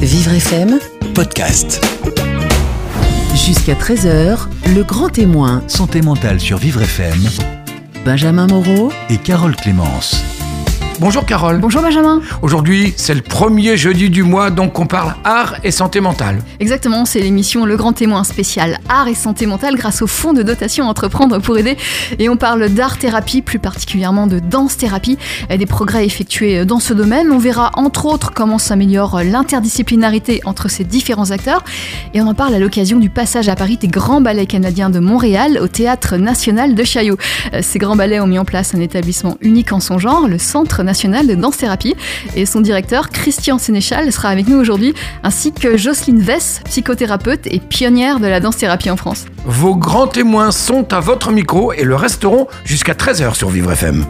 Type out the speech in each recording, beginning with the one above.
Vivre FM, podcast. jusqu'à 13h, le grand témoin, Santé mentale sur Vivre FM Benjamin Moreau, et Carole Clémence. Bonjour Carole. Bonjour Benjamin. Aujourd'hui, c'est le premier jeudi du mois, donc on parle art et santé mentale. Exactement, c'est l'émission Le Grand Témoin spécial art et santé mentale grâce au fonds de dotation Entreprendre pour aider. Et on parle d'art thérapie, plus particulièrement de danse thérapie, et des progrès effectués dans ce domaine. On verra entre autres comment s'améliore l'interdisciplinarité entre ces différents acteurs. Et on en parle à l'occasion du passage à Paris des grands ballets canadiens de Montréal au Théâtre National de Chaillot. Euh, Ces grands ballets ont mis en place un établissement unique en son genre, le Centre National de Danse Thérapie. Et son directeur, Christian Sénéchal, sera avec nous aujourd'hui, ainsi que Jocelyne Vess, psychothérapeute et pionnière de la danse thérapie en France. Vos grands témoins sont à votre micro et le resteront jusqu'à 13h sur Vivre FM.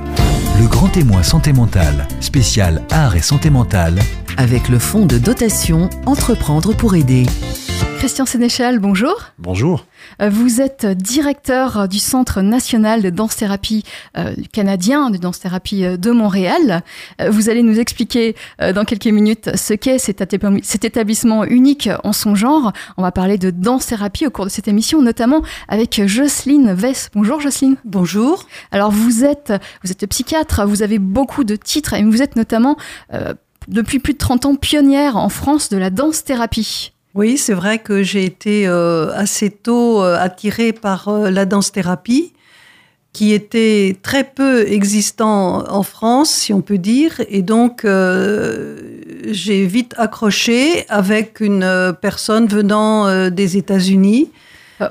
Le grand témoin santé mentale, spécial art et santé mentale, avec le fonds de dotation Entreprendre pour aider. Christian Sénéchal, bonjour. Bonjour. Euh, Vous êtes directeur du Centre national de danse thérapie euh, canadien, de danse thérapie euh, de Montréal. Vous allez nous expliquer dans quelques minutes ce qu'est cet, étab- cet établissement unique en son genre. On va parler de danse thérapie au cours de cette émission, notamment avec Jocelyne Vess. Bonjour Jocelyne. Bonjour. Alors vous êtes, vous êtes psychiatre, vous avez beaucoup de titres et vous êtes notamment euh, depuis plus de 30 ans pionnière en France de la danse thérapie. Oui, c'est vrai que j'ai été euh, assez tôt euh, attirée par euh, la danse-thérapie, qui était très peu existant en France, si on peut dire, et donc euh, j'ai vite accroché avec une personne venant des États-Unis.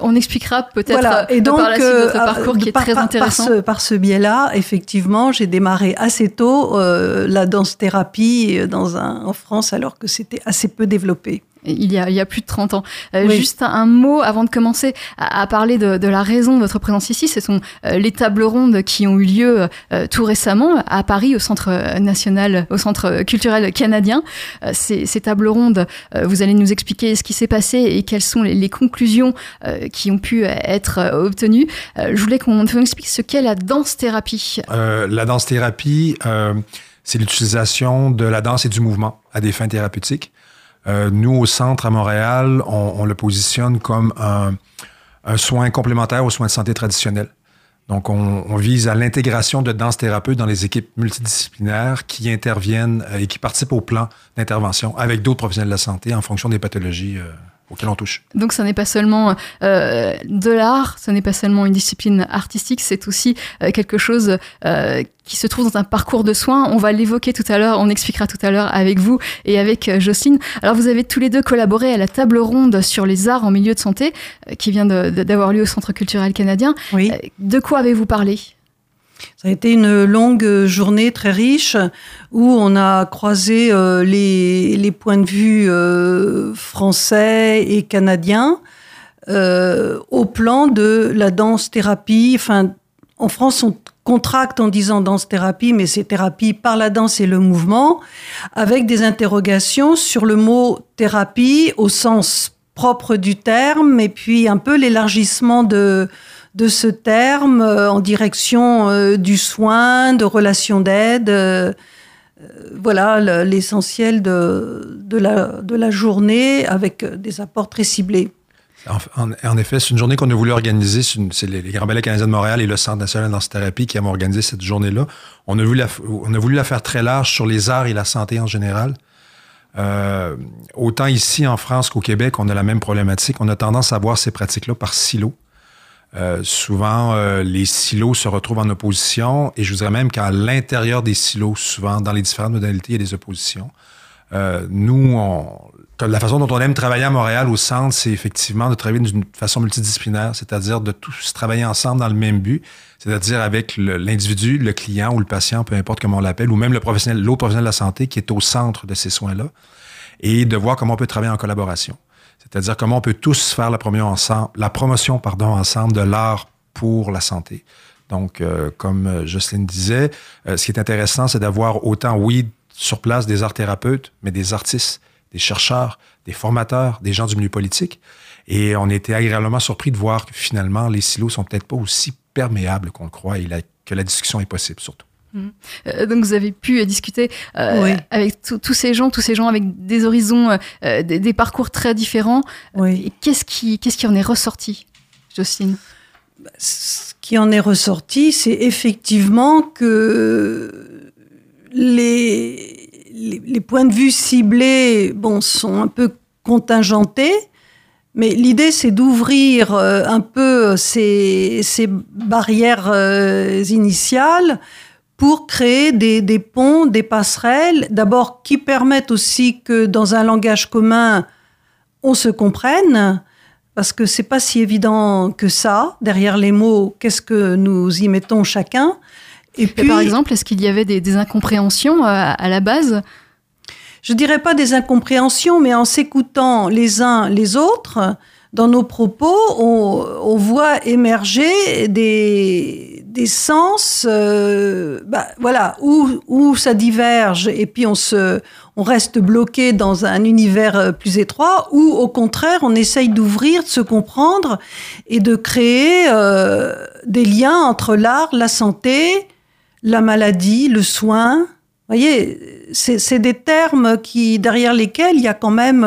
On expliquera peut-être Voilà. Et donc, par la suite votre parcours qui est par- très intéressant. Par ce, par ce biais-là, effectivement, j'ai démarré assez tôt la danse-thérapie dans un, en France, alors que c'était assez peu développé. Il y, a, il y a plus de 30 ans. Euh, Oui. Juste un, mot avant de commencer à, à parler de, de la raison de votre présence ici. Ce sont euh, les tables rondes qui ont eu lieu euh, tout récemment à Paris, au Centre national, au Centre culturel canadien. Euh, ces, ces tables rondes, euh, vous allez nous expliquer ce qui s'est passé et quelles sont les, les conclusions euh, qui ont pu être euh, obtenues. Euh, je voulais qu'on nous explique ce qu'est la danse-thérapie. Euh, la danse-thérapie, euh, c'est l'utilisation de la danse et du mouvement à des fins thérapeutiques. Euh, nous, au centre à Montréal, on, le positionne comme un, soin complémentaire aux soins de santé traditionnels. Donc, on, vise à l'intégration de danse-thérapeutes dans les équipes multidisciplinaires qui interviennent euh, et qui participent au plan d'intervention avec d'autres professionnels de la santé en fonction des pathologies euh, auxquelles on touche. Donc, ce n'est pas seulement euh, de l'art, ce n'est pas seulement une discipline artistique, c'est aussi euh, quelque chose euh, qui se trouve dans un parcours de soins. On va l'évoquer tout à l'heure, on expliquera tout à l'heure avec vous et avec euh, Jocelyne. Alors, vous avez tous les deux collaboré à la table ronde sur les arts en milieu de santé euh, qui vient d'avoir lieu au Centre culturel canadien. Oui. Euh, De quoi avez-vous parlé? Ça a été une longue journée très riche où on a croisé euh, les, points de vue euh, français et canadiens euh, au plan de la danse-thérapie. Enfin, en France, on contracte en disant danse-thérapie, mais c'est thérapie par la danse et le mouvement, avec des interrogations sur le mot thérapie au sens propre du terme, et puis un peu l'élargissement de, de ce terme euh, en direction euh, du soin, de relations d'aide. euh, voilà le- l'essentiel de, la, journée avec des apports très ciblés. En, effet, c'est une journée qu'on a voulu organiser. C'est les, les Grands Ballets canadiens de Montréal et le Centre national de danse-thérapie qui ont organisé cette journée-là. On, a voulu la faire très large sur les arts et la santé en général. Autant ici en France qu'au Québec, on a la même problématique. On a tendance à voir ces pratiques-là par silos. Euh, souvent, euh, les silos se retrouvent en opposition et je vous dirais même qu'à l'intérieur des silos, souvent dans les différentes modalités, il y a des oppositions. Euh, nous, on, la façon dont on aime travailler à Montréal au centre, c'est effectivement de travailler d'une façon multidisciplinaire, c'est-à-dire de tous travailler ensemble dans le même but, c'est-à-dire avec l'individu, le, client ou le patient, peu importe comment on l'appelle, ou même le professionnel, l'autre professionnel de la santé qui est au centre de ces soins-là, et de voir comment on peut travailler en collaboration. C'est-à-dire comment on peut tous faire la promotion ensemble, la promotion ensemble de l'art pour la santé. Donc, euh, comme euh, Jocelyne disait, euh, ce qui est intéressant, c'est d'avoir autant, oui, sur place des art thérapeutes, mais des artistes, des chercheurs, des formateurs, des gens du milieu politique. Et on était agréablement surpris de voir que finalement, les silos sont peut-être pas aussi perméables qu'on le croit et que la discussion est possible surtout. Euh, donc vous avez pu discuter euh, avec tous ces gens, tous ces gens avec des horizons, euh, des, des, parcours très différents. Oui. Qu'est-ce qui, qu'est-ce qui en est ressorti, Jocelyne? Ce qui en est ressorti, c'est effectivement que les, les, les, points de vue ciblés, bon, sont un peu contingentés. Mais l'idée, c'est d'ouvrir un peu ces, ces barrières initiales pour créer des, des, ponts, des passerelles, d'abord qui permettent aussi que dans un langage commun, on se comprenne, parce que c'est pas si évident que ça. Derrière les mots, qu'est-ce que nous y mettons chacun Et puis, par exemple, est-ce qu'il y avait des, des incompréhensions à, à la base? Je dirais pas des incompréhensions, mais en s'écoutant les uns les autres, dans nos propos, on, on voit émerger des, des sens, euh, bah, voilà, où, où ça diverge et puis on se, on reste bloqué dans un univers euh, plus étroit, ou au contraire, on essaye d'ouvrir, de se comprendre et de créer euh, des liens entre l'art, la santé, la maladie, le soin. Vous voyez, c'est des termes qui, derrière lesquels il y a quand même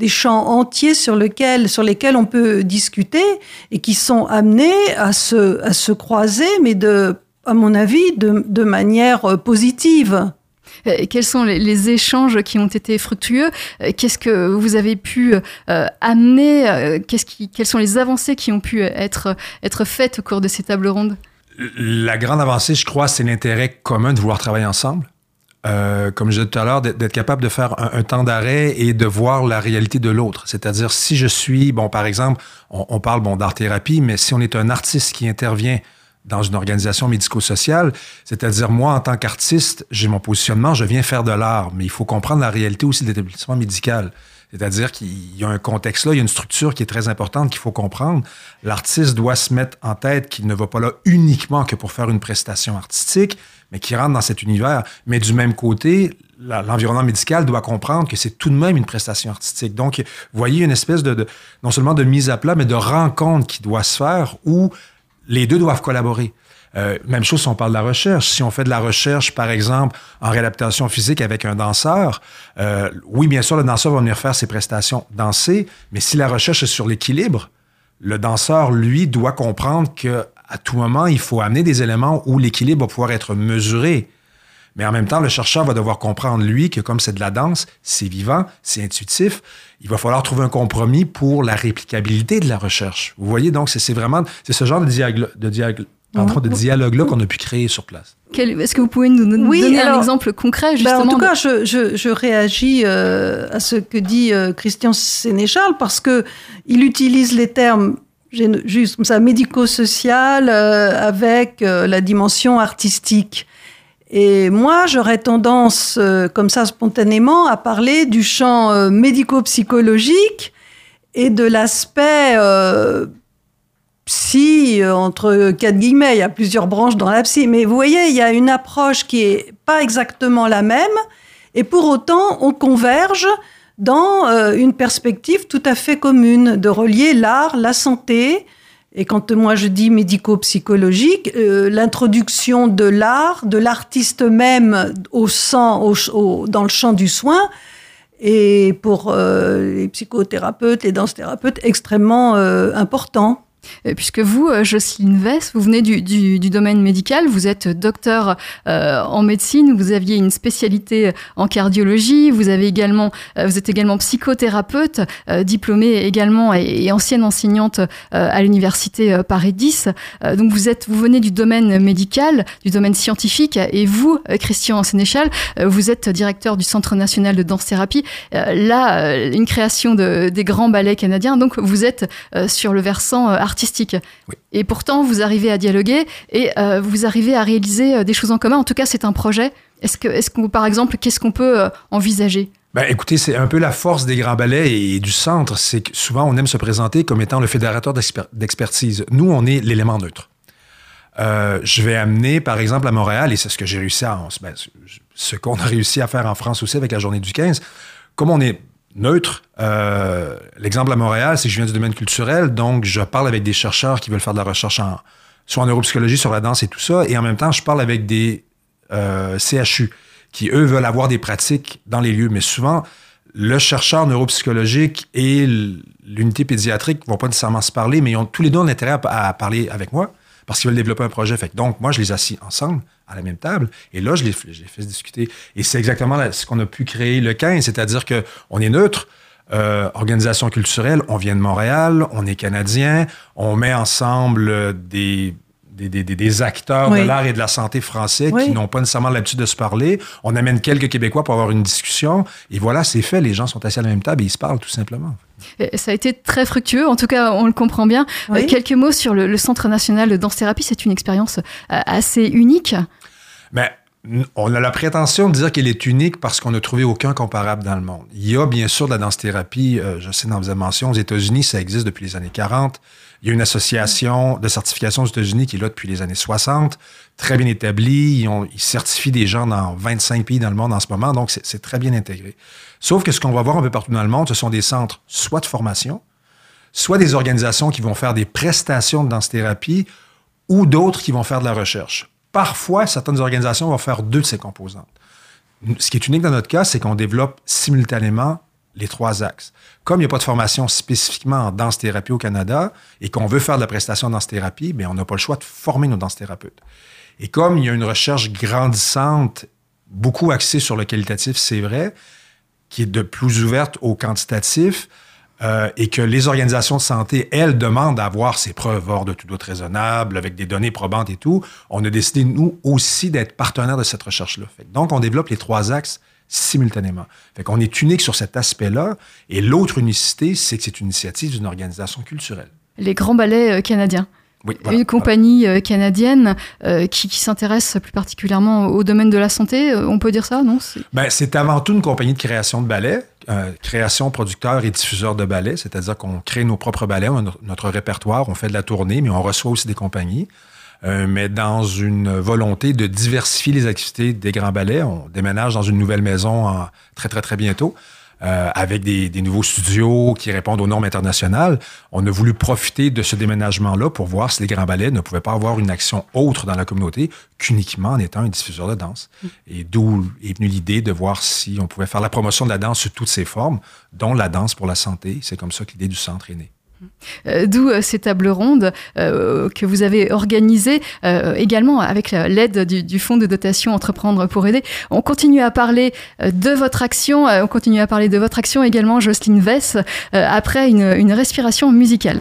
des champs entiers sur, lequel, sur lesquels on peut discuter et qui sont amenés à se, à se croiser, mais de, à mon avis, de, de manière euh, positive. Euh, quels sont les, les, échanges qui ont été fructueux? Euh, Qu'est-ce que vous avez pu euh, amener Qu'est-ce qui, Quelles sont les avancées qui ont pu être, être faites au cours de ces tables rondes? La grande avancée, je crois, c'est l'intérêt commun de vouloir travailler ensemble. Euh, comme je disais tout à l'heure, d'être capable de faire un, temps d'arrêt et de voir la réalité de l'autre. C'est-à-dire, si je suis, bon, par exemple, on, on parle bon, d'art-thérapie, mais si on est un artiste qui intervient dans une organisation médico-sociale, c'est-à-dire moi, en tant qu'artiste, j'ai mon positionnement, je viens faire de l'art, mais il faut comprendre la réalité aussi de l'établissement médical. C'est-à-dire qu'il y a un contexte là, il y a une structure qui est très importante qu'il faut comprendre. L'artiste doit se mettre en tête qu'il ne va pas là uniquement que pour faire une prestation artistique, mais qui rentre dans cet univers. Mais du même côté, l'environnement médical doit comprendre que c'est tout de même une prestation artistique. Donc, vous voyez une espèce de, de, non seulement de mise à plat, mais de rencontre qui doit se faire où les deux doivent collaborer. Euh, même chose si on parle de la recherche. Si on fait de la recherche, par exemple, en réadaptation physique avec un danseur, euh, oui, bien sûr, le danseur va venir faire ses prestations danser, mais si la recherche est sur l'équilibre, le danseur, lui, doit comprendre que à tout moment, il faut amener des éléments où l'équilibre va pouvoir être mesuré. Mais en même temps, le chercheur va devoir comprendre, lui, que comme c'est de la danse, c'est vivant, c'est intuitif, il va falloir trouver un compromis pour la réplicabilité de la recherche. Vous voyez, donc, c'est vraiment, c'est ce genre de dialogue, de dialogue de dialogue-là qu'on a pu créer sur place. Est-ce que vous pouvez nous donner oui, alors, un exemple concret, justement ben En tout cas, je, je, je réagis euh, à ce que dit euh, Christian Sénéchal parce que il utilise les termes juste comme ça, médico-social euh, avec euh, la dimension artistique. Et moi, j'aurais tendance, euh, comme ça spontanément, à parler du champ euh, médico-psychologique et de l'aspect euh, psy, entre quatre guillemets, il y a plusieurs branches dans la psy, mais vous voyez, il y a une approche qui est pas exactement la même, et pour autant, on converge dans euh, une perspective tout à fait commune de relier l'art, la santé, et quand moi je dis médico-psychologique, euh, l'introduction de l'art, de l'artiste même au, sang, au, au, dans le champ du soin, et pour euh, les psychothérapeutes, les danse-thérapeutes, extrêmement euh, important. Euh, puisque vous, euh, Jocelyne Vess, vous venez du, domaine médical, vous êtes docteur euh, en médecine, vous aviez une spécialité en cardiologie, vous avez également, vous êtes également psychothérapeute, diplômée également et, ancienne enseignante à l'université Paris 10. donc vous êtes, vous venez du domaine médical, du domaine scientifique, et vous, Christian Sénéchal, vous êtes directeur du Centre national de danse-thérapie. là, une création de, des grands ballets canadiens. Donc vous êtes sur le versant artistique. Oui. Et pourtant, vous arrivez à dialoguer et euh, vous arrivez à réaliser euh, des choses en commun. En tout cas, c'est un projet. Est-ce que, est que, par exemple, qu'est-ce qu'on peut euh, envisager? Ben, écoutez, c'est un peu la force des grands ballets et du centre, c'est que souvent on aime se présenter comme étant le fédérateur d'expertise. Nous, on est l'élément neutre. Euh, je vais amener, par exemple, à Montréal, et c'est ce que j'ai réussi à, ben, ce qu'on a réussi à faire en France aussi avec la journée du 15, comme on est neutre. Euh, L'exemple à Montréal, c'est que je viens du domaine culturel, donc je parle avec des chercheurs qui veulent faire de la recherche en, soit en neuropsychologie sur la danse et tout ça, et en même temps, je parle avec des euh, CHU, qui, eux, veulent avoir des pratiques dans les lieux. Mais souvent, le chercheur neuropsychologique et l'unité pédiatrique vont pas nécessairement se parler, mais ils ont tous les deux un intérêt à, parler avec moi parce qu'ils veulent développer un projet. Donc, moi, je les assis ensemble à la même table et là, je les, je les fais discuter. Et c'est exactement ce qu'on a pu créer le 15, c'est-à-dire qu'on est neutre. Euh, organisation culturelle, on vient de Montréal, on est canadien, on met ensemble des des, acteurs de l'art et de la santé français qui n'ont pas nécessairement l'habitude de se parler. On amène quelques Québécois pour avoir une discussion. Et voilà, c'est fait. Les gens sont assis à la même table et ils se parlent tout simplement. Ça a été très fructueux, en tout cas on le comprend bien. Euh, quelques mots sur le, Centre national de danse-thérapie, c'est une expérience euh, assez unique. Mais on a la prétention de dire qu'elle est unique parce qu'on n'a trouvé aucun comparable dans le monde. Il y a bien sûr de la danse-thérapie, euh, je sais dans vos mention, aux États-Unis, ça existe depuis les années 40. Il y a une association de certification aux États-Unis qui est là depuis les années 60, très bien établie. Ils, ont, ils certifient des gens dans 25 pays dans le monde en ce moment, donc c'est très bien intégré. Sauf que ce qu'on va voir un peu partout dans le monde, ce sont des centres soit de formation, soit des organisations qui vont faire des prestations de danse-thérapie ou d'autres qui vont faire de la recherche. Parfois, certaines organisations vont faire deux de ces composantes. Ce qui est unique dans notre cas, c'est qu'on développe simultanément les trois axes. Comme il n'y a pas de formation spécifiquement en danse-thérapie au Canada et qu'on veut faire de la prestation en danse-thérapie, bien, on n'a pas le choix de former nos danse-thérapeutes. Et comme il y a une recherche grandissante, beaucoup axée sur le qualitatif, c'est vrai, qui est de plus ouverte au quantitatif, euh, et que les organisations de santé, elles, demandent à avoir ces preuves hors de tout doute raisonnable, avec des données probantes et tout, on a décidé, nous aussi, d'être partenaires de cette recherche-là. Donc, on développe les trois axes simultanément. Fait qu'on est unique sur cet aspect-là. Et l'autre unicité, c'est que c'est une initiative d'une organisation culturelle. Les grands ballets euh, canadiens une compagnie euh, canadienne euh, qui, s'intéresse plus particulièrement au domaine de la santé, on peut dire ça, non? Ben, C'est avant tout une compagnie de création de ballets, création, producteur et diffuseur de ballets, c'est-à-dire qu'on crée nos propres ballets, on notre répertoire, on fait de la tournée, mais on reçoit aussi des compagnies. mais dans une volonté de diversifier les activités des grands ballets, on déménage dans une nouvelle maison très, très, très bientôt. Euh, avec des, nouveaux studios qui répondent aux normes internationales. On a voulu profiter de ce déménagement-là pour voir si les grands ballets ne pouvaient pas avoir une action autre dans la communauté qu'uniquement en étant un diffuseur de danse. Mm. Et d'où est venue l'idée de voir si on pouvait faire la promotion de la danse sous toutes ses formes, dont la danse pour la santé. C'est comme ça que l'idée du centre est née. Euh, d'où euh, ces tables rondes euh, que vous avez organisées également avec l'aide du, Fonds de dotation Entreprendre pour aider. On continue à parler de votre action, on continue à parler de votre action également, Jocelyne Vess, après une, une respiration musicale.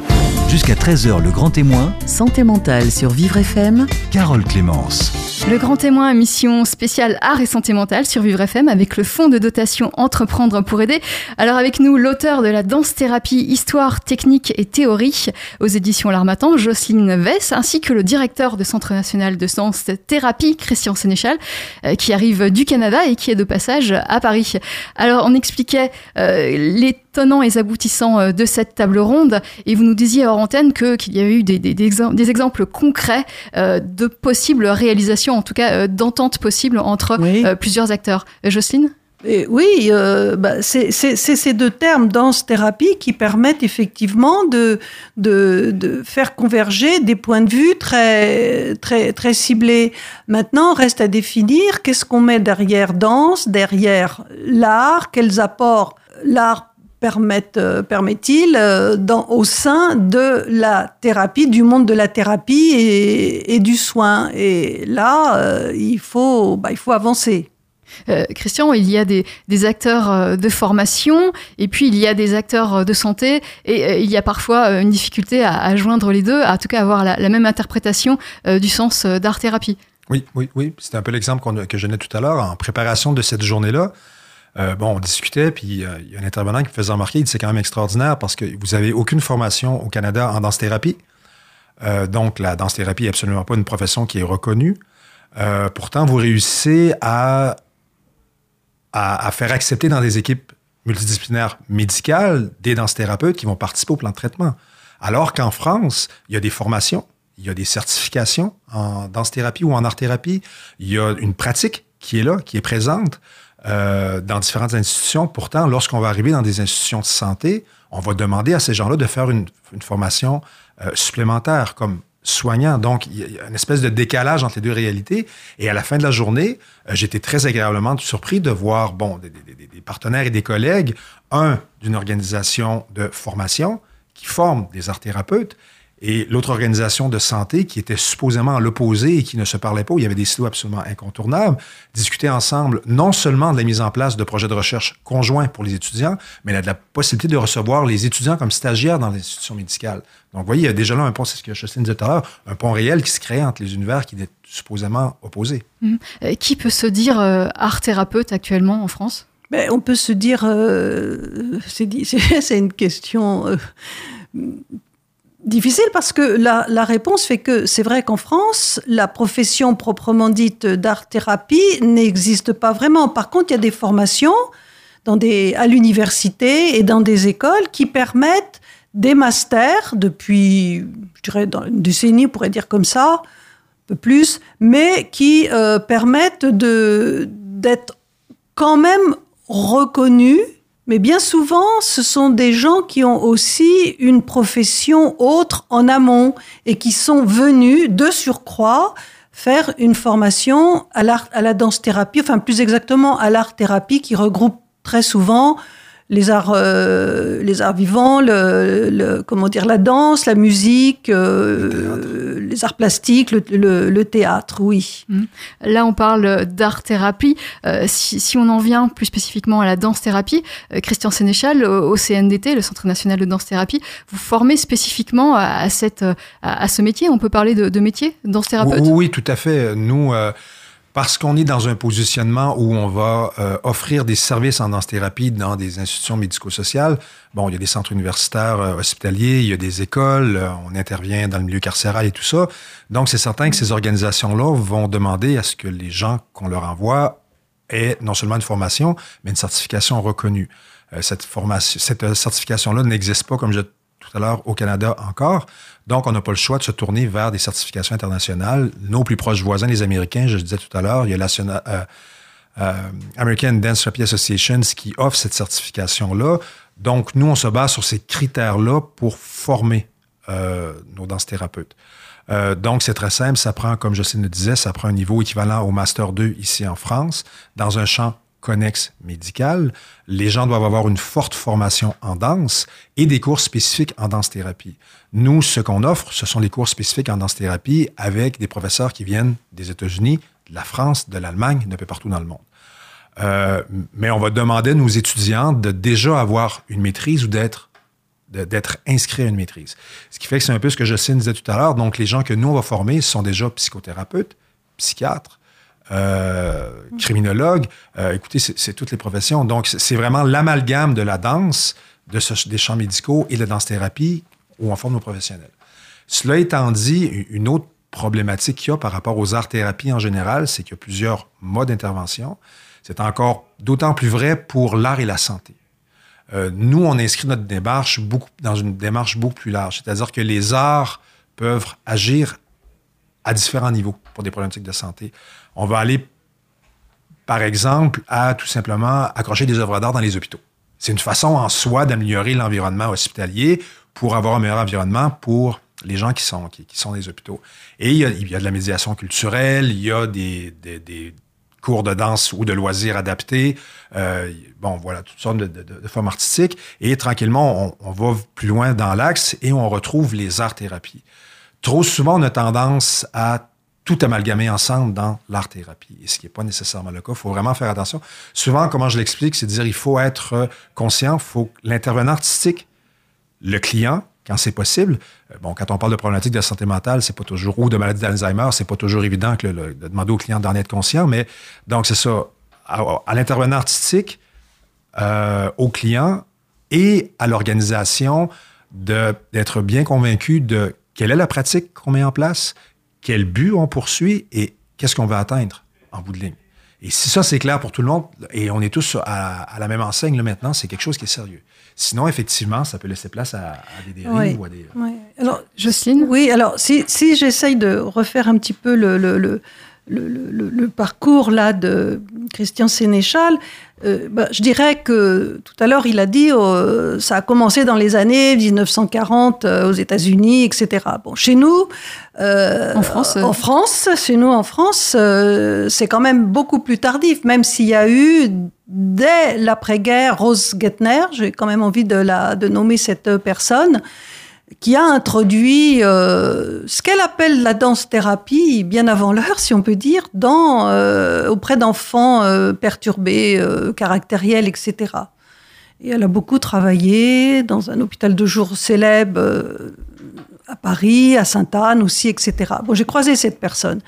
Jusqu'à 13h, le grand témoin. Santé mentale sur Vivre FM. Carole Clémence. Le grand témoin, mission spéciale art et santé mentale sur Vivre FM avec le fonds de dotation Entreprendre pour aider. Alors avec nous, l'auteur de la danse-thérapie Histoire, technique et théorie aux éditions L'Armatan, Jocelyne Vess, ainsi que le directeur de Centre national de danse-thérapie, Christian Sénéchal, euh, qui arrive du Canada et qui est de passage à Paris. Alors on expliquait euh, les tenants et aboutissants euh, de cette table ronde et vous nous disiez hors antenne qu'il y avait eu des, des, exemples concrets de possibles réalisations en tout cas euh, d'entente possible entre euh, plusieurs acteurs. Euh, Jocelyne oui, bah, c'est ces deux termes, danse-thérapie, qui permettent effectivement de, de, faire converger des points de vue très, très, très ciblés. Maintenant, reste à définir qu'est-ce qu'on met derrière danse, derrière l'art, quels apports l'art euh, permet-il euh, au sein de la thérapie, du monde de la thérapie et, du soin. Et là, euh, il, faut, bah, il faut avancer. Christian, il y a des, acteurs de formation et puis il y a des acteurs de santé et il y a parfois une difficulté à, joindre les deux, à, en tout cas avoir la, même interprétation du sens d'art-thérapie. Oui, oui, oui. C'était un peu l'exemple que je donnais tout à l'heure en préparation de cette journée-là. Euh, bon, on discutait, puis euh, il y a un intervenant qui me faisait remarquer, il dit c'est quand même extraordinaire parce que vous n'avez aucune formation au Canada en danse-thérapie. Euh, donc, la danse-thérapie n'est absolument pas une profession qui est reconnue. pourtant, vous réussissez à, à, faire accepter dans des équipes multidisciplinaires médicales des danse-thérapeutes qui vont participer au plan de traitement. Alors qu'en France, il y a des formations, il y a des certifications en danse-thérapie ou en art-thérapie, il y a une pratique qui est là, qui est présente. Euh, dans différentes institutions. Pourtant, lorsqu'on va arriver dans des institutions de santé, on va demander à ces gens-là de faire une, formation euh, supplémentaire, comme soignants. Donc, il y a une espèce de décalage entre les deux réalités. Et à la fin de la journée, euh, j'étais très agréablement surpris de voir, bon, des, des, des partenaires et des collègues, un d'une organisation de formation qui forme des art thérapeutes, et l'autre organisation de santé qui était supposément à l'opposé et qui ne se parlait pas, où il y avait des silos absolument incontournables, discuter ensemble non seulement de la mise en place de projets de recherche conjoints pour les étudiants, mais de la possibilité de recevoir les étudiants comme stagiaires dans l'institution médicale. Donc, vous voyez, il y a déjà là un pont, c'est ce que Justine disait tout à l'heure, un pont réel qui se crée entre les univers qui étaient supposément opposés. Mmh. Euh, qui peut se dire euh, art thérapeute actuellement en France? Ben, On peut se dire, euh, c'est une question euh, difficile parce que la, réponse fait que c'est vrai qu'en France, la profession proprement dite d'art-thérapie n'existe pas vraiment. Par contre, il y a des formations dans des, à l'université et dans des écoles qui permettent des masters depuis, je dirais, une décennie, on pourrait dire comme ça, un peu plus, mais qui euh, permettent d'être quand même reconnus mais bien souvent, ce sont des gens qui ont aussi une profession autre en amont et qui sont venus de surcroît faire une formation à, la danse-thérapie, enfin plus exactement à l'art-thérapie qui regroupe très souvent les arts, euh, les arts vivants, le, le, comment dire, la danse, la musique, euh, les arts plastiques, le, le, théâtre, oui. Mmh. Là, on parle d'art-thérapie. Euh, si, si, on en vient plus spécifiquement à la danse-thérapie, euh, Christian Sénéchal, au, au, CNDT, le Centre national de danse-thérapie, vous formez spécifiquement à, à cette, à, à, ce métier. On peut parler de, de métier, danse-thérapeute? Oui, oui, tout à fait. Nous parce qu'on est dans un positionnement où on va euh, offrir des services en danse-thérapie dans des institutions médico-sociales. Bon, il y a des centres universitaires euh, hospitaliers, il y a des écoles, euh, on intervient dans le milieu carcéral et tout ça. Donc, c'est certain que ces organisations-là vont demander à ce que les gens qu'on leur envoie aient non seulement une formation, mais une certification reconnue. cette cette certification-là n'existe pas, comme je tout à l'heure, au Canada encore. Donc, on n'a pas le choix de se tourner vers des certifications internationales. Nos plus proches voisins, les Américains, je le disais tout à l'heure, il y a la euh, euh, Dance Therapy Association qui offre cette certification-là. Donc, nous, on se base sur ces critères-là pour former euh, nos danses thérapeutes. Donc, c'est très simple. Ça prend, comme Jocelyne le disait, ça prend un niveau équivalent au Master 2 ici en France, dans un champ connexe médical. Les gens doivent avoir une forte formation en danse et des cours spécifiques en danse-thérapie. Nous, ce qu'on offre, ce sont les cours spécifiques en danse-thérapie avec des professeurs qui viennent des États-Unis, de la France, de l'Allemagne, d'un peu partout dans le monde. Euh, mais on va demander à nos étudiants de déjà avoir une maîtrise ou d'être d'être inscrits à une maîtrise. Ce qui fait que c'est un peu ce que Jocelyne disait tout à l'heure. Donc, les gens que nous, on va former sont déjà psychothérapeutes, psychiatres, euh, criminologue. Euh, écoutez, c'est toutes les professions. Donc, c'est vraiment l'amalgame de la danse, des champs médicaux et de la danse-thérapie où on forme nos professionnels. Cela étant dit, une autre problématique qu'il y a par rapport aux arts-thérapies en général, c'est qu'il y a plusieurs modes d'intervention. C'est encore d'autant plus vrai pour l'art et la santé. Euh, nous, on inscrit notre démarche beaucoup, dans une démarche beaucoup plus large. C'est-à-dire que les arts peuvent agir à différents niveaux pour des problématiques de santé. On va aller, par exemple, à tout simplement accrocher des œuvres d'art dans les hôpitaux. C'est une façon en soi d'améliorer l'environnement hospitalier pour avoir un meilleur environnement pour les gens qui sont, qui, sont dans les hôpitaux. Et il y, a, de la médiation culturelle, il y a des, des, cours de danse ou de loisirs adaptés. Euh, bon, voilà, toutes sortes de, formes artistiques. Et tranquillement, on, on va plus loin dans l'axe et on retrouve les arts-thérapies. Trop souvent, on a tendance à tout amalgamer ensemble dans l'art-thérapie, et ce qui n'est pas nécessairement le cas. Il faut vraiment faire attention. Souvent, comment je l'explique, c'est de dire il faut être conscient, il faut l'intervenant artistique, le client, quand c'est possible. Euh, bon, quand on parle de problématiques de santé mentale, c'est pas toujours, ou de maladie d'Alzheimer, c'est pas toujours évident de demander au client d'en être conscient, mais donc c'est ça, à, à l'intervenant artistique, euh, au client et à l'organisation d'être bien convaincu de quelle est la pratique qu'on met en place, quel but on poursuit et qu'est-ce qu'on veut atteindre en bout de ligne. Et si ça, c'est clair pour tout le monde, et on est tous à, à la même enseigne là, maintenant, c'est quelque chose qui est sérieux. Sinon, effectivement, ça peut laisser place à, à des dérives oui, ou à des... Oui. Alors, Justine Oui, alors si, si j'essaye de refaire un petit peu le, le, le le, parcours là de Christian Sénéchal, euh, bah, je dirais que tout à l'heure il a dit euh, ça a commencé dans les années 1940 aux États-Unis, etc. Bon, chez nous, en France, en France, chez nous en France, c'est quand même beaucoup plus tardif, même s'il y a eu dès l'après-guerre Rose Gettner, j'ai quand même envie de, la, de nommer cette personne qui a introduit euh, ce qu'elle appelle la danse-thérapie, bien avant l'heure, si on peut dire, dans, euh, auprès d'enfants euh, perturbés, caractériels, etc. Et elle a beaucoup travaillé dans un hôpital de jour célèbre à Paris, à Sainte-Anne aussi, etc. Bon, j'ai croisé cette personne.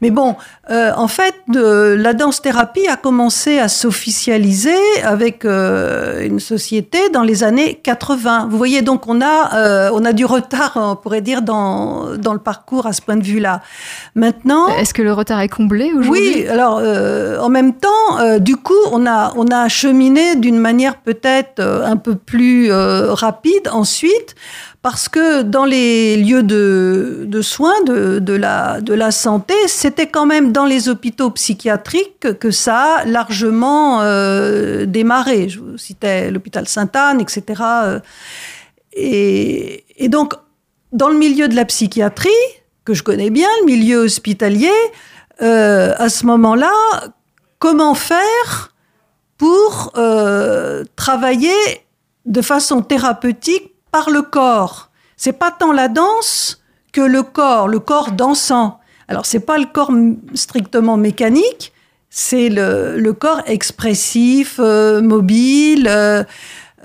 Mais bon, euh, en fait, la danse-thérapie a commencé à s'officialiser avec euh, une société dans les années 80. Vous voyez, donc on a, euh, on a du retard, on pourrait dire, dans, dans le parcours à ce point de vue-là. Maintenant... Est-ce que le retard est comblé aujourd'hui? Oui, alors en même temps, du coup, on a, on a cheminé d'une manière peut-être un peu plus rapide ensuite parce que dans les lieux de, soins, de, la, santé, c'était quand même dans les hôpitaux psychiatriques que ça a largement euh, démarré. Je vous citais l'hôpital Sainte-Anne, etc. Et, donc, dans le milieu de la psychiatrie, que je connais bien, le milieu hospitalier, euh, à ce moment-là, comment faire pour euh, travailler de façon thérapeutique par le corps. C'est pas tant la danse que le corps, le corps dansant. Alors c'est pas le corps strictement mécanique, c'est le, corps expressif, euh, mobile, euh,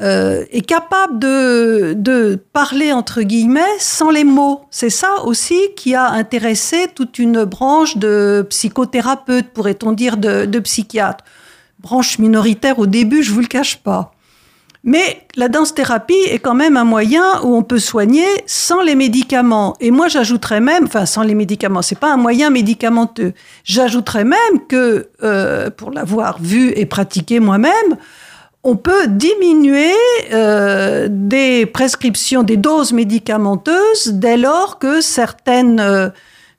euh, et capable de, de, parler entre guillemets sans les mots. C'est ça aussi qui a intéressé toute une branche de psychothérapeutes, pourrait-on dire, de, de psychiatres. Branche minoritaire au début, je vous le cache pas. Mais la danse-thérapie est quand même un moyen où on peut soigner sans les médicaments. Et moi, j'ajouterais même, enfin, sans les médicaments, c'est pas un moyen médicamenteux. J'ajouterais même que, euh, pour l'avoir vu et pratiqué moi-même, on peut diminuer euh, des prescriptions, des doses médicamenteuses dès lors que certaines, euh,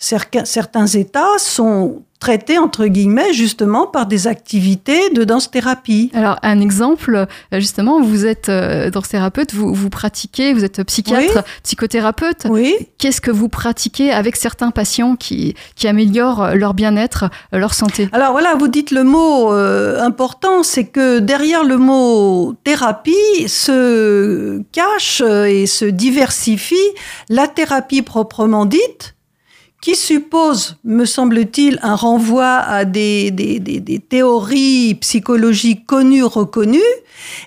certains États sont traité entre guillemets justement par des activités de danse-thérapie. Alors un exemple, euh, justement, vous êtes euh, danse-thérapeute, vous, vous pratiquez, vous êtes psychiatre, psychothérapeute. Oui. Qu'est-ce que vous pratiquez avec certains patients qui, qui améliorent leur bien-être, leur santé? Alors voilà, vous dites le mot euh, important, c'est que derrière le mot thérapie se cache et se diversifie la thérapie proprement dite qui suppose, me semble-t-il, un renvoi à des, théories psychologiques connues, reconnues,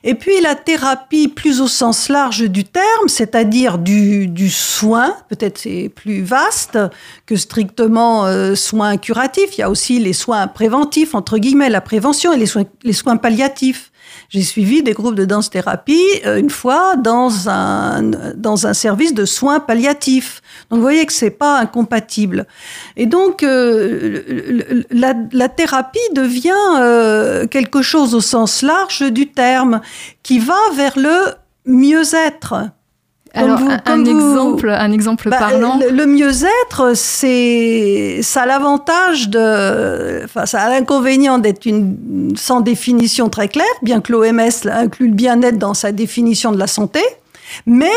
et puis la thérapie plus au sens large du terme, c'est-à-dire du, soin, peut-être c'est plus vaste que strictement euh, soins curatifs, il y a aussi les soins préventifs, entre guillemets, la prévention et les soins palliatifs. J'ai suivi des groupes de danse-thérapie euh, une fois dans un, dans un service de soins palliatifs. Donc vous voyez que c'est pas incompatible. Et donc euh, la, thérapie devient euh, quelque chose au sens large du terme qui va vers le mieux-être. Alors, un, exemple, un exemple bah, parlant. Le, mieux-être, c'est, ça a l'avantage de, enfin, ça a l'inconvénient d'être une, sans définition très claire, bien que l'OMS inclut le bien-être dans sa définition de la santé. Mais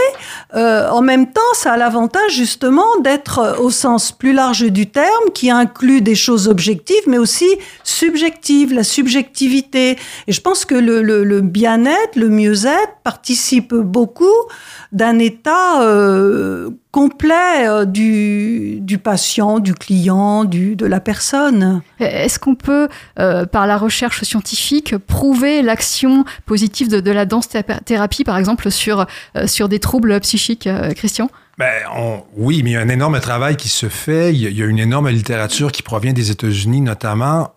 euh, en même temps, ça a l'avantage justement d'être au sens plus large du terme, qui inclut des choses objectives, mais aussi subjectives, la subjectivité. Et je pense que le, le, le bien-être, le mieux-être participe beaucoup d'un état euh, complet euh, du, du, patient, du client, du, de la personne. Est-ce qu'on peut, euh, par la recherche scientifique, prouver l'action positive de, de la danse-thérapie, par exemple, sur, sur des troubles psychiques, Christian? Ben, oui, mais il y a un énorme travail qui se fait. Il y a une énorme littérature qui provient des États-Unis, notamment.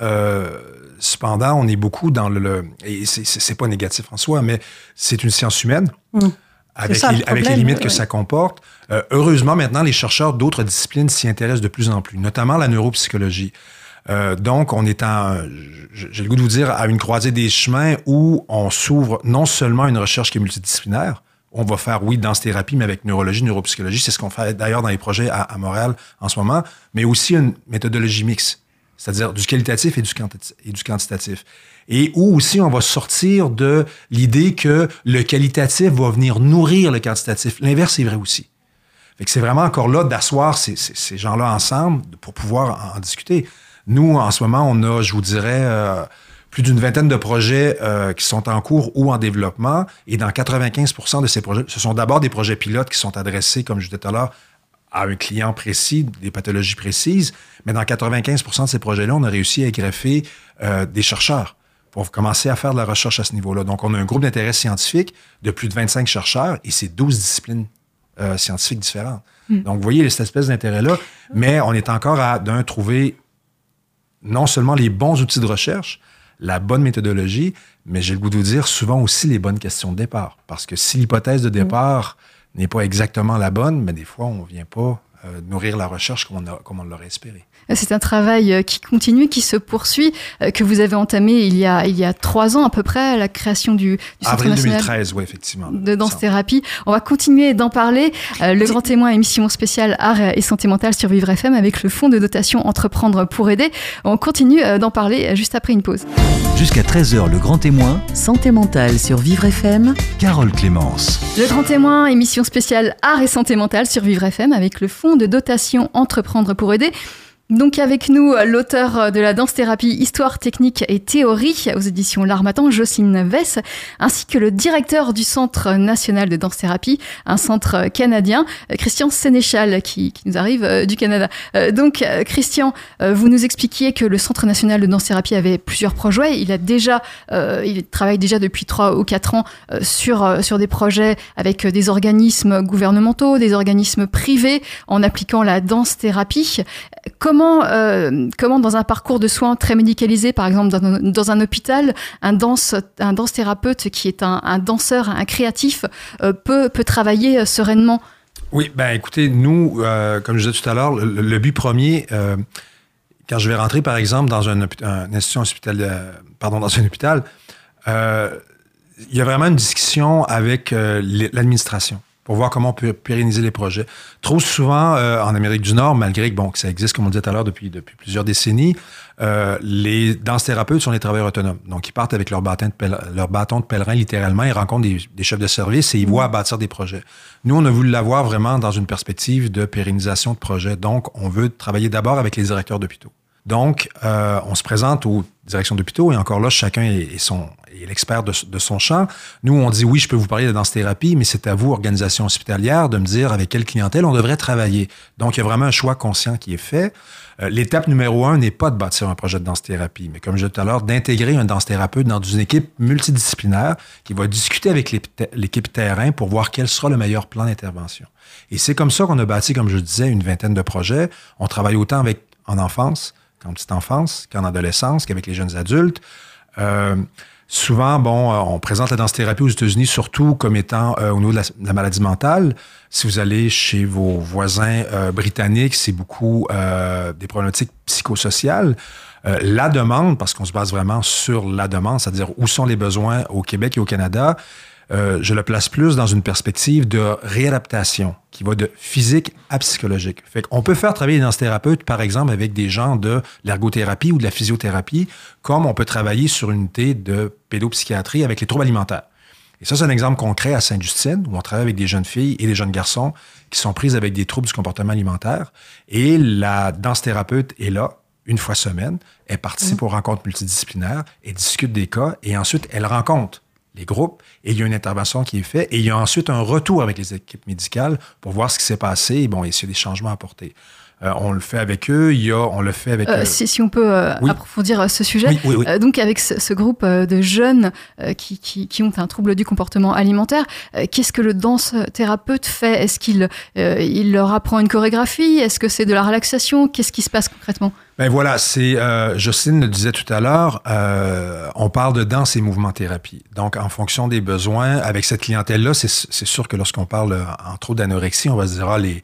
cependant, on est beaucoup dans le. et c'est pas négatif en soi, mais c'est une science humaine. Mmh avec, les, limites que ça comporte. Euh, heureusement, maintenant, les chercheurs d'autres disciplines s'y intéressent de plus en plus, notamment la neuropsychologie. Euh, donc, on est en, j'ai le goût de vous dire, à une croisée des chemins où on s'ouvre non seulement une recherche qui est multidisciplinaire, on va faire, oui, danse-thérapie, mais avec neurologie, neuropsychologie. C'est ce qu'on fait d'ailleurs dans les projets à, à, Montréal en ce moment, mais aussi une méthodologie mixte. c'est-à-dire du qualitatif et du, et du quantitatif. Et où aussi on va sortir de l'idée que le qualitatif va venir nourrir le quantitatif. L'inverse est vrai aussi. Fait que c'est vraiment encore là d'asseoir ces, gens-là ensemble pour pouvoir en, discuter. Nous, en ce moment, on a, je vous dirais, euh, plus d'une vingtaine de projets euh, qui sont en cours ou en développement. Et dans 95% de ces projets, ce sont d'abord des projets pilotes qui sont adressés, comme je disais tout à l'heure, à un client précis, des pathologies précises. Mais dans 95% de ces projets-là, on a réussi à greffer euh, des chercheurs pour commencer à faire de la recherche à ce niveau-là. Donc, on a un groupe d'intérêt scientifique de plus de 25 chercheurs et c'est 12 disciplines euh, scientifiques différentes. Hmm. Donc, vous voyez cette espèce d'intérêt-là, mais on est encore à, d'un, trouver non seulement les bons outils de recherche, la bonne méthodologie, mais j'ai le goût de vous dire souvent aussi les bonnes questions de départ. Parce que si l'hypothèse de départ n'est pas exactement la bonne, mais des fois, on ne vient pas euh, nourrir la recherche comme on, comme on l'aurait espéré. C'est un travail euh, qui continue, qui se poursuit, euh, que vous avez entamé il y a, il y a trois ans à peu près, la création du, du Centre Avril 2013, oui, effectivement. De danse-thérapie. On va continuer d'en parler. le grand témoin, émission spéciale Art et Santé Mentale sur Vivre FM avec le fonds de dotation Entreprendre pour aider. On continue d'en parler juste après une pause. Jusqu'à 13h, le grand témoin. Santé mentale sur Vivre FM. Carole Clémence. Le grand témoin, émission spéciale Art et Santé Mentale sur Vivre FM avec le fonds de dotation Entreprendre pour aider. Donc avec nous, l'auteur de la danse-thérapie Histoire, technique et théorie aux éditions L'Armatan, Jocelyne Vess, ainsi que le directeur du Centre national de danse-thérapie, un centre canadien, Christian Sénéchal, qui, nous arrive euh, du Canada. Euh, donc euh, Christian, vous nous expliquiez que le Centre national de danse-thérapie avait plusieurs projets. Il a déjà, il travaille déjà depuis trois ou quatre ans sur, sur des projets avec des organismes gouvernementaux, des organismes privés, en appliquant la danse-thérapie. Comment, euh, comment dans un parcours de soins très médicalisé, par exemple dans, un hôpital, un danse, un danse thérapeute qui est un, danseur, un créatif, euh, peut, peut travailler euh, sereinement? Oui, ben écoutez, nous, comme je disais tout à l'heure, le, but premier, quand je vais rentrer par exemple dans un, institution pardon, dans un hôpital, il y a vraiment une discussion avec l'administration pour voir comment on peut pérenniser les projets. Trop souvent, euh, en Amérique du Nord, malgré que, bon, que ça existe, comme on disait tout à l'heure, depuis, depuis plusieurs décennies, euh, les danses-thérapeutes sont des travailleurs autonomes. Donc, ils partent avec leur bâton de, pèlerin, de pèlerin, littéralement. Ils rencontrent des, des, chefs de service et ils voient bâtir des projets. Nous, on a voulu l'avoir vraiment dans une perspective de pérennisation de projets. Donc, on veut travailler d'abord avec les directeurs d'hôpitaux. Donc, euh, on se présente aux directions d'hôpitaux et encore là, chacun est, son, est l'expert de, son champ. Nous, on dit oui, je peux vous parler de danse-thérapie, mais c'est à vous, organisation hospitalière, de me dire avec quelle clientèle on devrait travailler. Donc, il y a vraiment un choix conscient qui est fait. Euh, l'étape numéro un n'est pas de bâtir un projet de danse-thérapie, mais comme je disais tout à l'heure, d'intégrer un danse-thérapeute dans une équipe multidisciplinaire qui va discuter avec l'équipe terrain pour voir quel sera le meilleur plan d'intervention. Et c'est comme ça qu'on a bâti, comme je disais, une vingtaine de projets. On travaille autant avec en enfance, en petite enfance qu'en adolescence, qu'avec les jeunes adultes. Euh, souvent, bon, euh, on présente la danse-thérapie aux États-Unis surtout comme étant euh, au niveau de la, maladie mentale. Si vous allez chez vos voisins britanniques, c'est beaucoup des problématiques psychosociales. la demande, parce qu'on se base vraiment sur la demande, c'est-à-dire où sont les besoins au Québec et au Canada, euh, je le place plus dans une perspective de réadaptation qui va de physique à psychologique. Fait qu'on peut faire travailler dans ce thérapeute, par exemple, avec des gens de l'ergothérapie ou de la physiothérapie, comme on peut travailler sur une unité de pédopsychiatrie avec les troubles alimentaires. Et ça, c'est un exemple concret à Sainte-Justine, où on travaille avec des jeunes filles et des jeunes garçons qui sont prises avec des troubles du comportement alimentaire. Et la danse thérapeute est là une fois semaine. Elle participe mmh. aux rencontres multidisciplinaires, elle discute des cas et ensuite elle rencontre les groupes, et il y a une intervention qui est faite, et il y a ensuite un retour avec les équipes médicales pour voir ce qui s'est passé, et bon, et s'il y a des changements à apporter. Euh, on le fait avec eux, il y a, on le fait avec... Euh, si, si, on peut euh, approfondir ce sujet. donc avec ce, groupe de jeunes qui, qui, qui, ont un trouble du comportement alimentaire, qu'est-ce que le danse thérapeute fait? Est-ce qu'il il leur apprend une chorégraphie? Est-ce que c'est de la relaxation? Qu'est-ce qui se passe concrètement? Ben voilà, c'est Jocelyne le disait tout à l'heure, on parle de danse et mouvement thérapie. Donc en fonction des besoins, avec cette clientèle-là, c'est sûr que lorsqu'on parle entre autres d'anorexie, on va se dire ah, les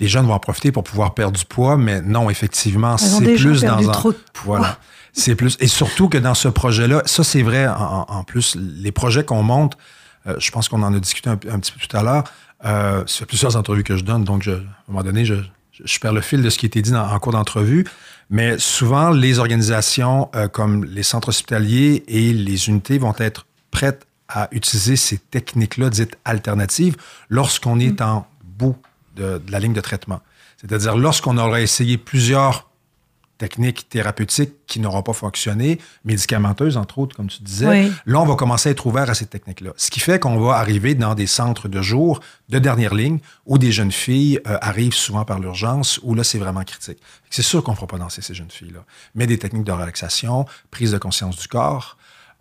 les jeunes vont en profiter pour pouvoir perdre du poids, mais non, effectivement, c'est plus dans un... Trop Voilà. C'est plus. Et surtout que dans ce projet-là, ça c'est vrai en, plus, les projets qu'on monte, euh, je pense qu'on en a discuté un, petit peu tout à l'heure. Euh, c'est plusieurs entrevues que je donne, donc je, à un moment donné, je, je, perds le fil de ce qui a été dit en cours d'entrevue, mais souvent, les organisations euh, comme les centres hospitaliers et les unités vont être prêtes à utiliser ces techniques-là dites alternatives lorsqu'on est mm. en bout de, de, la ligne de traitement. C'est-à-dire lorsqu'on aura essayé plusieurs techniques thérapeutiques qui n'auront pas fonctionné, médicamenteuses entre autres, comme tu disais. Là, on va commencer à être ouvert à ces techniques-là. Ce qui fait qu'on va arriver dans des centres de jour de dernière ligne où des jeunes filles euh, arrivent souvent par l'urgence, où là, c'est vraiment critique. C'est sûr qu'on ne fera pas danser ces jeunes filles-là, mais des techniques de relaxation, prise de conscience du corps.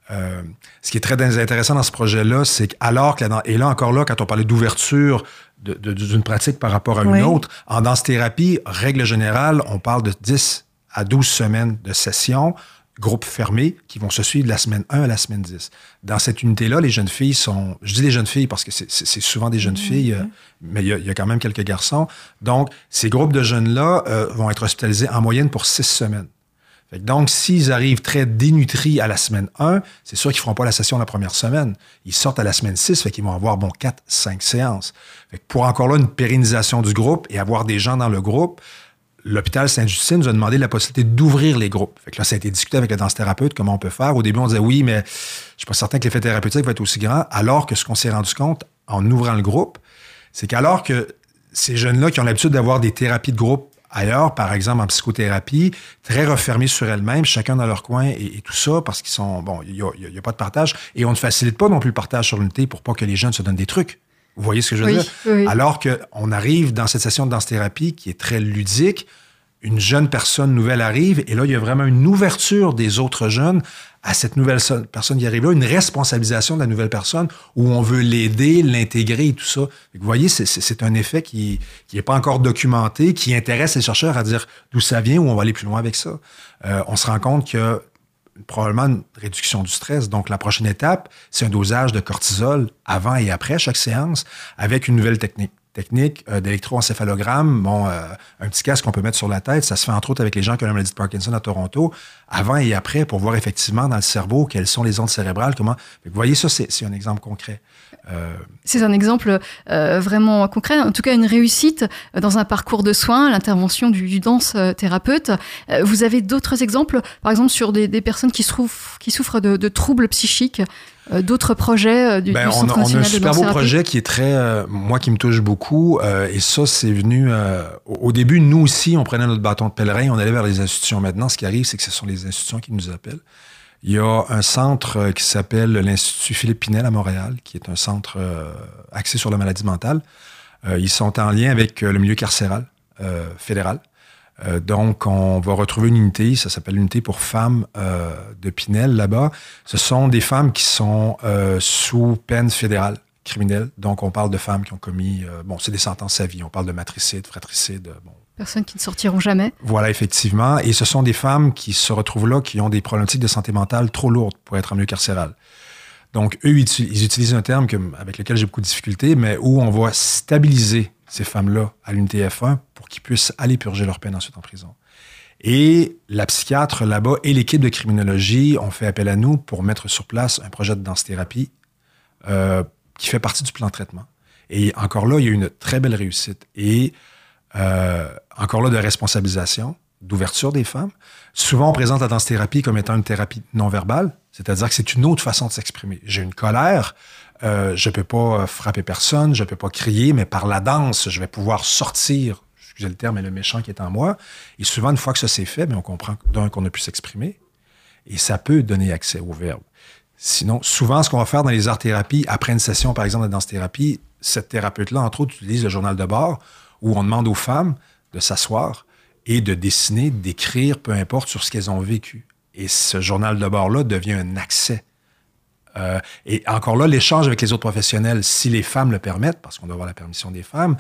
Euh, ce qui est très intéressant dans ce projet-là, c'est qu'alors que, là, et là encore là, quand on parlait d'ouverture d'une pratique par rapport à une autre, en danse-thérapie, règle générale, on parle de 10 à 12 semaines de session, groupe fermé, qui vont se suivre de la semaine 1 à la semaine 10. Dans cette unité-là, les jeunes filles sont... Je dis les jeunes filles parce que c'est souvent des jeunes mmh, filles, euh, mais il y, a quand même quelques garçons. Donc, ces groupes de jeunes-là euh, vont être hospitalisés en moyenne pour six semaines. Donc, s'ils arrivent très dénutris à la semaine 1, c'est sûr qu'ils ne feront pas la session la première semaine. Ils sortent à la semaine 6, fait qu'ils vont avoir, bon, 4, 5 séances. Fait pour encore là, une pérennisation du groupe et avoir des gens dans le groupe, l'hôpital Sainte-Justine nous a demandé la possibilité d'ouvrir les groupes. Fait que là, ça a été discuté avec le danse-thérapeute, comment on peut faire. Au début, on disait oui, mais je suis pas certain que l'effet thérapeutique va être aussi grand. Alors que ce qu'on s'est rendu compte en ouvrant le groupe, c'est qu'alors que ces jeunes-là qui ont l'habitude d'avoir des thérapies de groupe ailleurs, par exemple en psychothérapie, très refermées sur elles-mêmes, chacun dans leur coin et, tout ça, parce qu'ils sont, bon, il n'y a, a, pas de partage. Et on ne facilite pas non plus le partage sur l'unité pour pas que les jeunes se donnent des trucs. Vous voyez ce que je veux dire? Alors qu'on arrive dans cette session de danse-thérapie qui est très ludique, une jeune personne nouvelle arrive et là, il y a vraiment une ouverture des autres jeunes à cette nouvelle personne qui arrive là, une responsabilisation de la nouvelle personne où on veut l'aider, l'intégrer et tout ça. Vous voyez, c'est un effet qui n'est pas encore documenté, qui intéresse les chercheurs à dire d'où ça vient, où on va aller plus loin avec ça. Euh, on se rend compte que probablement une réduction du stress. Donc, la prochaine étape, c'est un dosage de cortisol avant et après chaque séance avec une nouvelle technique technique euh, d'électroencéphalogramme, bon, euh, un petit casque qu'on peut mettre sur la tête. Ça se fait entre autres avec les gens qui ont la maladie de Parkinson à Toronto, avant et après, pour voir effectivement dans le cerveau quelles sont les ondes cérébrales. Comment. Vous voyez, ça, c'est un exemple concret. Euh, c'est un exemple vraiment concret, en tout cas une réussite dans un parcours de soins, l'intervention du, danse thérapeute. vous avez d'autres exemples, par exemple sur des, personnes qui, souffrent, de troubles psychiques? D'autres projets euh, du, ben, Centre on, on a un super beau projet qui est très, euh, moi, qui me touche beaucoup. et ça, c'est venu au début. Nous aussi, on prenait notre bâton de pèlerin, on allait vers les institutions. Maintenant, ce qui arrive, c'est que ce sont les institutions qui nous appellent. Il y a un centre qui s'appelle l'Institut Philippe Pinel à Montréal, qui est un centre axé sur la maladie mentale. ils sont en lien avec le milieu carcéral fédéral. Euh, donc, on va retrouver une unité, ça s'appelle l'unité pour femmes euh, de Pinel là-bas. Ce sont des femmes qui sont euh, sous peine fédérale criminelle. Donc, on parle de femmes qui ont commis, bon, c'est des sentences à vie. On parle de matricide, fratricide. Bon. Personnes qui ne sortiront jamais. Voilà, effectivement. Et ce sont des femmes qui se retrouvent là, qui ont des problématiques de santé mentale trop lourdes pour être en milieu carcéral. Donc, eux, ils utilisent un terme avec lequel j'ai beaucoup de difficultés, mais où on va stabiliser ces femmes-là à l'unité F1 pour qu'ils puissent aller purger leur peine ensuite en prison. Et la psychiatre là-bas et l'équipe de criminologie ont fait appel à nous pour mettre sur place un projet de danse-thérapie euh, qui fait partie du plan de traitement. Et encore là, il y a eu une très belle réussite. Et euh, encore là, de responsabilisation, d'ouverture des femmes. Souvent, on présente la danse-thérapie comme étant une thérapie non verbale, c'est-à-dire que c'est une autre façon de s'exprimer. J'ai une colère, euh, je ne peux pas euh, frapper personne, je ne peux pas crier, mais par la danse, je vais pouvoir sortir, excusez le terme, mais le méchant qui est en moi. Et souvent, une fois que ça s'est fait, mais on comprend d'un qu'on a pu s'exprimer. Et ça peut donner accès au verbe. Sinon, souvent, ce qu'on va faire dans les arts-thérapies, après une session, par exemple, de danse-thérapie, cette thérapeute-là, entre autres, utilise le journal de bord où on demande aux femmes de s'asseoir et de dessiner, d'écrire, peu importe, sur ce qu'elles ont vécu. Et ce journal de bord-là devient un accès euh, et encore là, l'échange avec les autres professionnels, si les femmes le permettent, parce qu'on doit avoir la permission des femmes,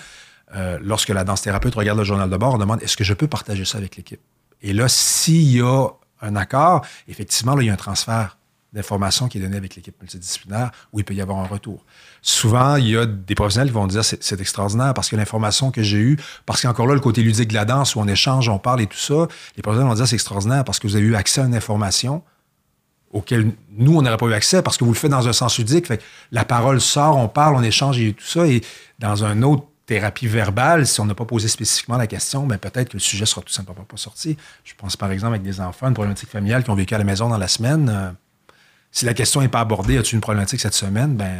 euh, lorsque la danse thérapeute regarde le journal de bord, on demande est-ce que je peux partager ça avec l'équipe? Et là, s'il y a un accord, effectivement, là, il y a un transfert d'informations qui est donné avec l'équipe multidisciplinaire où il peut y avoir un retour. Souvent, il y a des professionnels qui vont dire c'est, extraordinaire parce que l'information que j'ai eue, parce qu'encore là, le côté ludique de la danse où on échange, on parle et tout ça, les professionnels vont dire c'est extraordinaire parce que vous avez eu accès à une information auquel nous, on n'aurait pas eu accès parce que vous le faites dans un sens ludique. La parole sort, on parle, on échange et tout ça. Et dans un autre thérapie verbale, si on n'a pas posé spécifiquement la question, ben peut-être que le sujet sera tout simplement pas sorti. Je pense par exemple avec des enfants, une problématique familiale qui ont vécu à la maison dans la semaine. Si la question n'est pas abordée, as-tu une problématique cette semaine, ben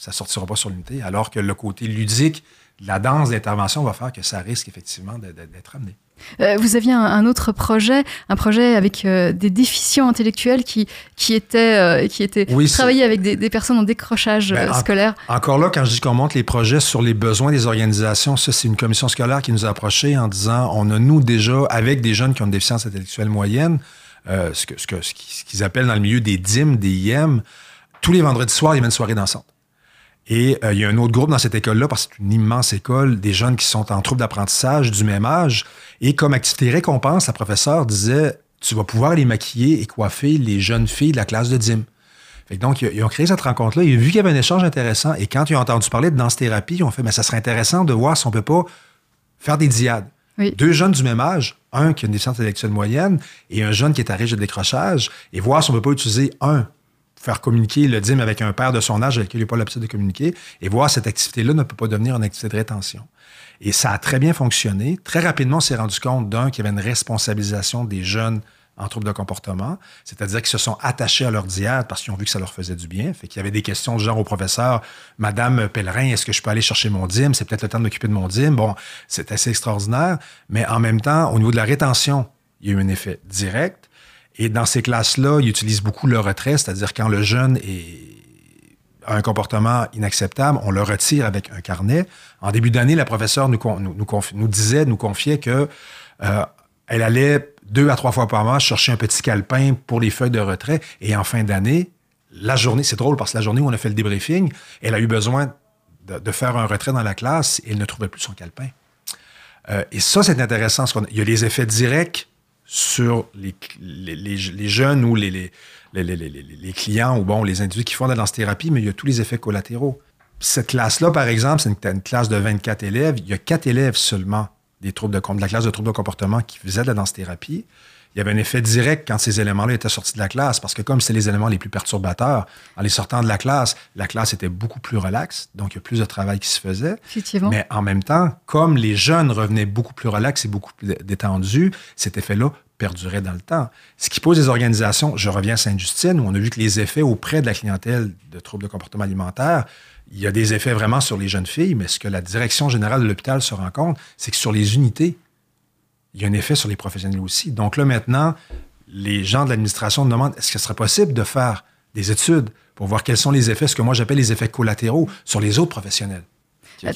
ça sortira pas sur l'unité. Alors que le côté ludique, de la danse d'intervention va faire que ça risque effectivement d'être amené. Euh, vous aviez un, un autre projet, un projet avec euh, des déficients intellectuels qui, qui étaient, euh, qui étaient Oui, c'est- travaillés avec des, des personnes en décrochage Ben, en- scolaire. Encore là, quand je dis qu'on monte les projets sur les besoins des organisations, ça, c'est une commission scolaire qui nous a approchés en disant on a, nous, déjà, avec des jeunes qui ont une déficience intellectuelle moyenne, euh, ce ce que- ce qu'ils appellent dans le milieu des DIM, des IM, tous les vendredis soirs, il y avait une soirée dansante. Et euh, il y a un autre groupe dans cette école-là, parce que c'est une immense école, des jeunes qui sont en trouble d'apprentissage du même âge. Et comme activité récompense, la professeure disait Tu vas pouvoir les maquiller et coiffer les jeunes filles de la classe de DIM. Fait que donc, ils ont créé cette rencontre-là. Ils ont vu qu'il y avait un échange intéressant. Et quand ils ont entendu parler de danse-thérapie, ils ont fait Mais ça serait intéressant de voir si on peut pas faire des diades. Deux jeunes du même âge, un qui a une déficience intellectuelle moyenne et un jeune qui est à risque de décrochage, et voir si on peut pas utiliser un faire communiquer le DIM avec un père de son âge avec qui il n'a pas l'habitude de communiquer, et voir cette activité-là ne peut pas devenir une activité de rétention. Et ça a très bien fonctionné. Très rapidement, on s'est rendu compte, d'un, qu'il y avait une responsabilisation des jeunes en trouble de comportement, c'est-à-dire qu'ils se sont attachés à leur diade parce qu'ils ont vu que ça leur faisait du bien. Fait qu'il y avait des questions genre au professeur, Madame Pellerin, est-ce que je peux aller chercher mon DIM? C'est peut-être le temps de m'occuper de mon DIM. Bon, c'est assez extraordinaire. Mais en même temps, au niveau de la rétention, il y a eu un effet direct. Et dans ces classes-là, ils utilisent beaucoup le retrait, c'est-à-dire quand le jeune a un comportement inacceptable, on le retire avec un carnet. En début d'année, la professeure nous disait, nous confiait que euh, elle allait deux à trois fois par mois chercher un petit calepin pour les feuilles de retrait. Et en fin d'année, la journée, c'est drôle parce que la journée où on a fait le débriefing, elle a eu besoin de, faire un retrait dans la classe et elle ne trouvait plus son calepin. Euh, et ça, c'est intéressant. Il y a les effets directs sur les, les, jeunes ou les, clients ou les individus qui font de la danse-thérapie, mais il y a tous les effets collatéraux. Cette classe-là, par exemple, c'est une, une classe de 24 élèves. Il y a quatre élèves seulement des troubles de, la classe de troubles de comportement qui faisaient de la danse-thérapie. Il y avait un effet direct quand ces éléments-là étaient sortis de la classe, parce que comme c'est les éléments les plus perturbateurs, en les sortant de la classe, la classe était beaucoup plus relaxe, donc il y a plus de travail qui se faisait. Mais en même temps, comme les jeunes revenaient beaucoup plus relax et beaucoup plus dé- détendus, cet effet-là perdurait dans le temps. Ce qui pose des organisations, je reviens à Sainte-Justine, où on a vu que les effets auprès de la clientèle de troubles de comportement alimentaire, il y a des effets vraiment sur les jeunes filles, mais ce que la direction générale de l'hôpital se rend compte, c'est que sur les unités, il y a un effet sur les professionnels aussi. Donc là, maintenant, les gens de l'administration demandent est-ce que ce serait possible de faire des études pour voir quels sont les effets, ce que moi j'appelle les effets collatéraux sur les autres professionnels? Euh,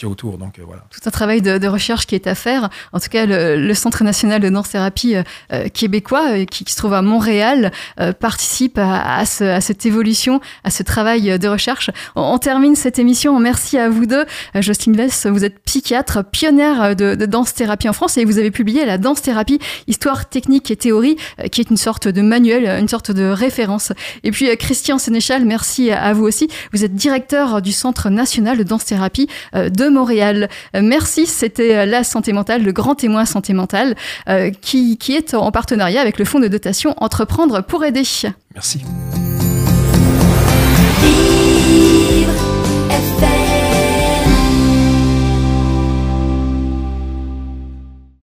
tout un travail de, de recherche qui est à faire. En tout cas, le, le Centre national de danse-thérapie euh, euh, québécois, euh, qui, qui se trouve à Montréal, euh, participe à, à, ce- à cette évolution, à ce travail de recherche. On, on termine cette émission. Merci à vous deux. Jocelyne Vess, vous êtes psychiatre, pionnière de, de danse-thérapie en France et vous avez publié la danse-thérapie, histoire, technique et théorie, qui est une sorte de manuel, une sorte de référence. Et puis, Christian Sénéchal, merci à, vous aussi. Vous êtes directeur du Centre national de danse-thérapie de Montréal. Euh, Merci, c'était euh, la santé mentale, le grand témoin santé mentale, euh, qui, qui est en partenariat avec le fonds de dotation Entreprendre pour aider. Merci.